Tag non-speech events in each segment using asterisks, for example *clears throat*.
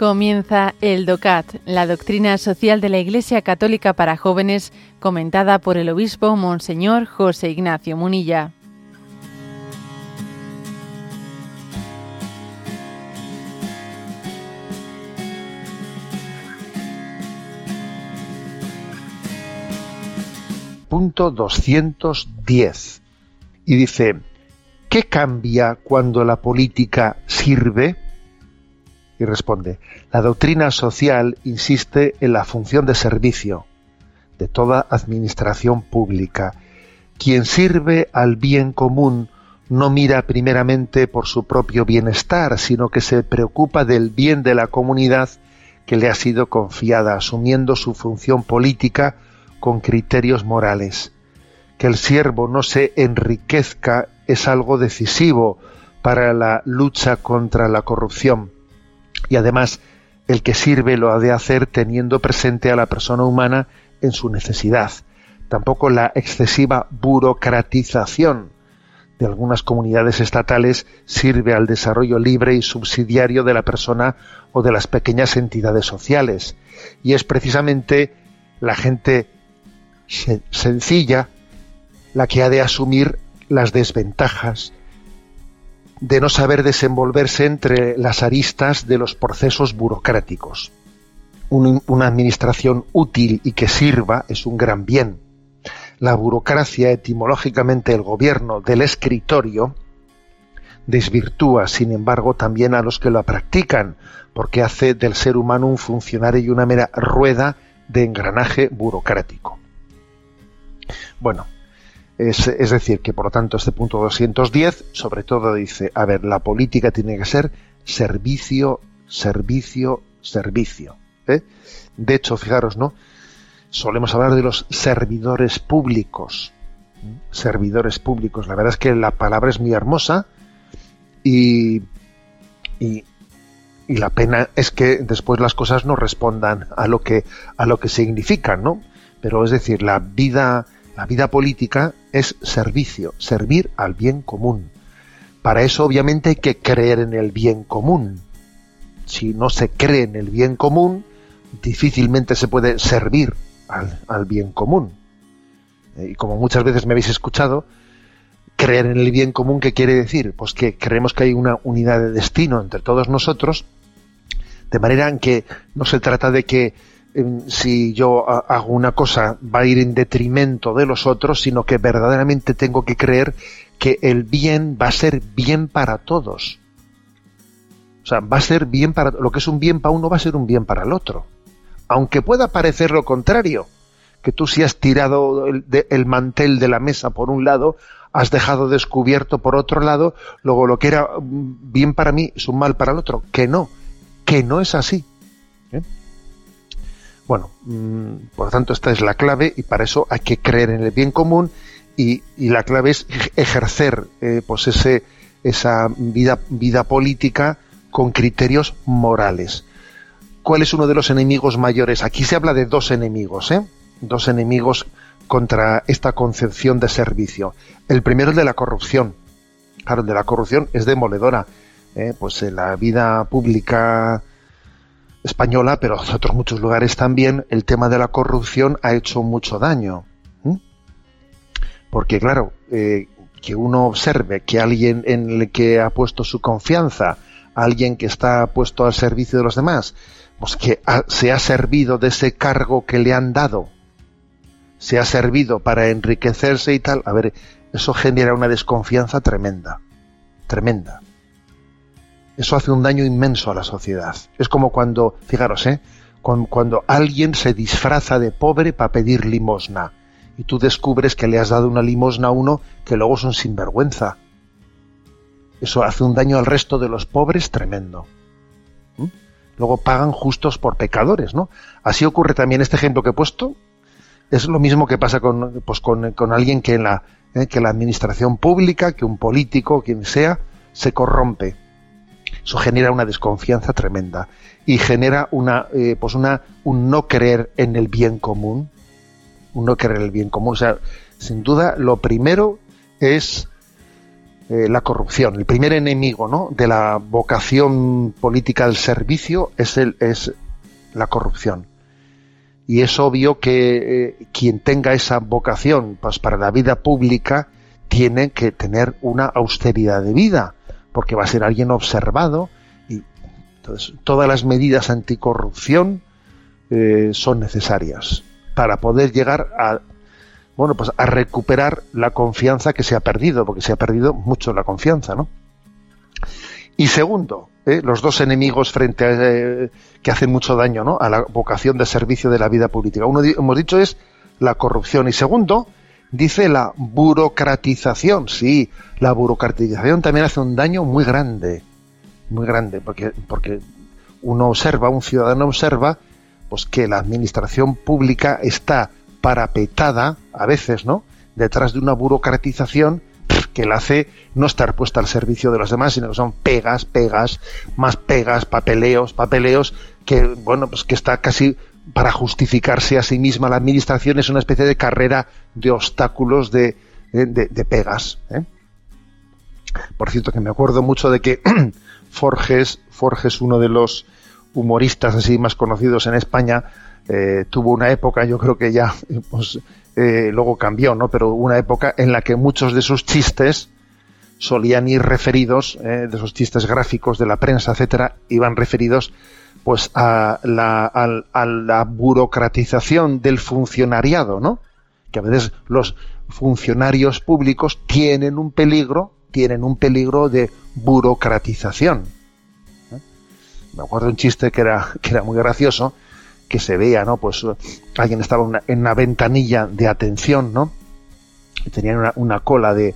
Comienza el DOCAT, la doctrina social de la Iglesia Católica para jóvenes, comentada por el obispo Monseñor José Ignacio Munilla. Punto 210. Y dice, ¿qué cambia cuando la política sirve? Y responde, la doctrina social insiste en la función de servicio de toda administración pública. Quien sirve al bien común no mira primeramente por su propio bienestar, sino que se preocupa del bien de la comunidad que le ha sido confiada, asumiendo su función política con criterios morales. Que el siervo no se enriquezca es algo decisivo para la lucha contra la corrupción y además el que sirve lo ha de hacer teniendo presente a la persona humana en su necesidad. Tampoco la excesiva burocratización de algunas comunidades estatales sirve al desarrollo libre y subsidiario de la persona o de las pequeñas entidades sociales. Y es precisamente la gente sencilla la que ha de asumir las desventajas, de no saber desenvolverse entre las aristas de los procesos burocráticos. una administración útil y que sirva es un gran bien. La burocracia, etimológicamente el gobierno del escritorio, desvirtúa, sin embargo, también a los que lo practican, porque hace del ser humano un funcionario y una mera rueda de engranaje burocrático. Bueno, es, decir, que por lo tanto este punto 210 sobre todo dice, a ver, la política tiene que ser servicio, servicio, servicio. ¿eh? De hecho, fijaros, ¿no? Solemos hablar de los servidores públicos. Servidores públicos. La verdad es que la palabra es muy hermosa y, y, y la pena es que después las cosas no respondan a lo que, a lo que significan, ¿no? Pero es decir, la vida, la vida política es servicio, servir al bien común. Para eso obviamente hay que creer en el bien común. Si no se cree en el bien común, difícilmente se puede servir al, bien común. Eh, y como muchas veces me habéis escuchado, creer en el bien común, ¿qué quiere decir? Pues que creemos que hay una unidad de destino entre todos nosotros, de manera en que no se trata de que si yo hago una cosa va a ir en detrimento de los otros, sino que verdaderamente tengo que creer que el bien va a ser bien para todos. O sea, va a ser bien para lo que es un bien para uno va a ser un bien para el otro. Aunque pueda parecer lo contrario, que tú si has tirado el, el mantel de la mesa por un lado, has dejado descubierto por otro lado, luego lo que era bien para mí es un mal para el otro. Que no, que no es así. ¿eh? Bueno, mm, por lo tanto, esta es la clave y para eso hay que creer en el bien común y, la clave es ejercer eh, pues ese, esa vida, vida política con criterios morales. ¿Cuál es uno de los enemigos mayores? Aquí se habla de dos enemigos, ¿eh? Dos enemigos contra esta concepción de servicio. El primero es de la corrupción. Claro, el de la corrupción es demoledora. ¿eh? Pues en la vida pública española, pero en otros muchos lugares también, el tema de la corrupción ha hecho mucho daño. Porque, claro, eh, que uno observe que alguien en el que ha puesto su confianza, alguien que está puesto al servicio de los demás, pues que se ha servido de ese cargo que le han dado, se ha servido para enriquecerse y tal, a ver, eso genera una desconfianza tremenda, tremenda eso hace un daño inmenso a la sociedad. Es como cuando, fijaros, ¿eh? cuando, alguien se disfraza de pobre para pedir limosna y tú descubres que le has dado una limosna a uno que luego son sinvergüenza. Eso hace un daño al resto de los pobres tremendo. ¿Mm? Luego pagan justos por pecadores, ¿no? Así ocurre también este ejemplo que he puesto. Es lo mismo que pasa con, pues con, alguien que en la, ¿eh? que la administración pública, que un político, quien sea, se corrompe eso genera una desconfianza tremenda y genera una, eh, pues una, un no creer en el bien común, un no creer en el bien común. O sea, sin duda, lo primero es eh, la corrupción. El primer enemigo ¿no? de la vocación política del servicio es, el, es la corrupción. Y es obvio que eh, quien tenga esa vocación pues, para la vida pública tiene que tener una austeridad de vida, porque va a ser alguien observado y entonces, todas las medidas anticorrupción eh, son necesarias para poder llegar a bueno, pues a recuperar la confianza que se ha perdido, porque se ha perdido mucho la confianza, ¿no? Y segundo, ¿eh? los dos enemigos frente a, eh, que hacen mucho daño ¿no? a la vocación de servicio de la vida política. Uno hemos dicho es la corrupción y segundo dice la burocratización. Sí, la burocratización también hace un daño muy grande, muy grande, porque porque uno observa, un ciudadano observa, pues que la administración pública está parapetada, a veces, ¿no? Detrás de una burocratización que la hace no estar puesta al servicio de los demás, sino que son pegas, pegas, más pegas, papeleos, papeleos, que, bueno, pues que está casi para justificarse a sí misma la administración es una especie de carrera de obstáculos de, de, pegas. ¿eh? Por cierto, que me acuerdo mucho de que *clears throat* Forges, Forges, uno de los humoristas así más conocidos en España, eh, tuvo una época, yo creo que ya pues, eh, luego cambió, ¿no? Pero una época en la que muchos de sus chistes solían ir referidos, eh, de esos chistes gráficos de la prensa, etcétera, iban referidos pues a la, a la burocratización del funcionariado, ¿no? Que a veces los funcionarios públicos tienen un peligro, tienen un peligro de burocratización. Me acuerdo un chiste que era, *laughs* que era muy gracioso, que se vea, ¿no? Pues alguien estaba en una ventanilla de atención, ¿no? Y tenían una, cola de,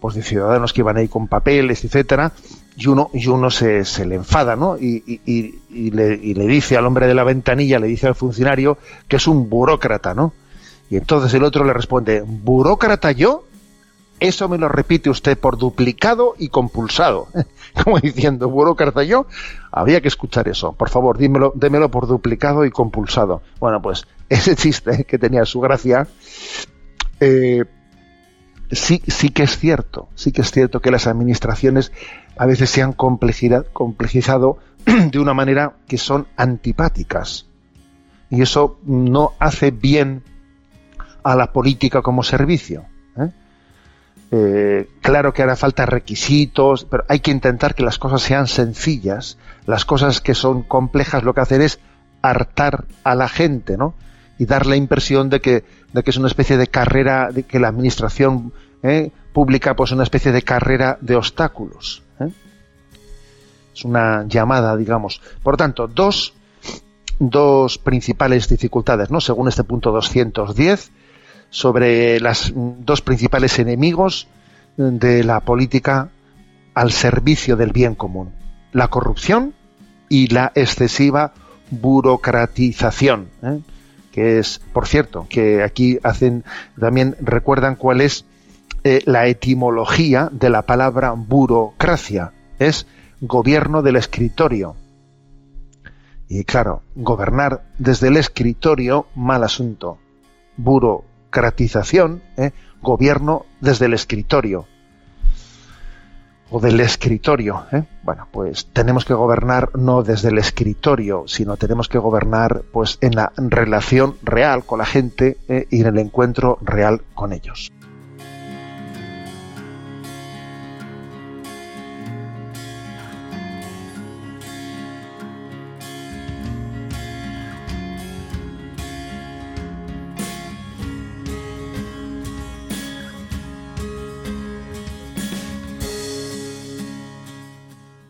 pues de ciudadanos que iban ahí con papeles, etcétera, y uno, y uno se, se le enfada, ¿no? Y, y, le, y, le, dice al hombre de la ventanilla, le dice al funcionario que es un burócrata, ¿no? Y entonces el otro le responde, ¿burócrata yo? Eso me lo repite usted por duplicado y compulsado. *laughs* Como diciendo, burócrata yo, había que escuchar eso. Por favor, dímelo, démelo por duplicado y compulsado. Bueno, pues *laughs* ese chiste que tenía su gracia, eh, sí, sí que es cierto, sí que es cierto que las administraciones a veces se han complejizado *clears throat* de una manera que son antipáticas. Y eso no hace bien a la política como servicio. ¿eh? Eh, claro que hará falta requisitos, pero hay que intentar que las cosas sean sencillas. Las cosas que son complejas lo que hacen es hartar a la gente, ¿no? Y dar la impresión de que, de que es una especie de carrera, de que la administración ¿eh? pública pues una especie de carrera de obstáculos. ¿eh? Es una llamada, digamos. Por tanto, dos, dos principales dificultades, ¿no? Según este punto 210, sobre los dos principales enemigos de la política al servicio del bien común, la corrupción y la excesiva burocratización, ¿eh? Que es, por cierto, que aquí hacen también recuerdan cuál es eh, la etimología de la palabra burocracia, es gobierno del escritorio. Y claro, gobernar desde el escritorio, mal asunto. Buro democratización, ¿eh? gobierno desde el escritorio o del escritorio. ¿eh? Bueno, pues tenemos que gobernar no desde el escritorio, sino tenemos que gobernar pues en la relación real con la gente ¿eh? y en el encuentro real con ellos.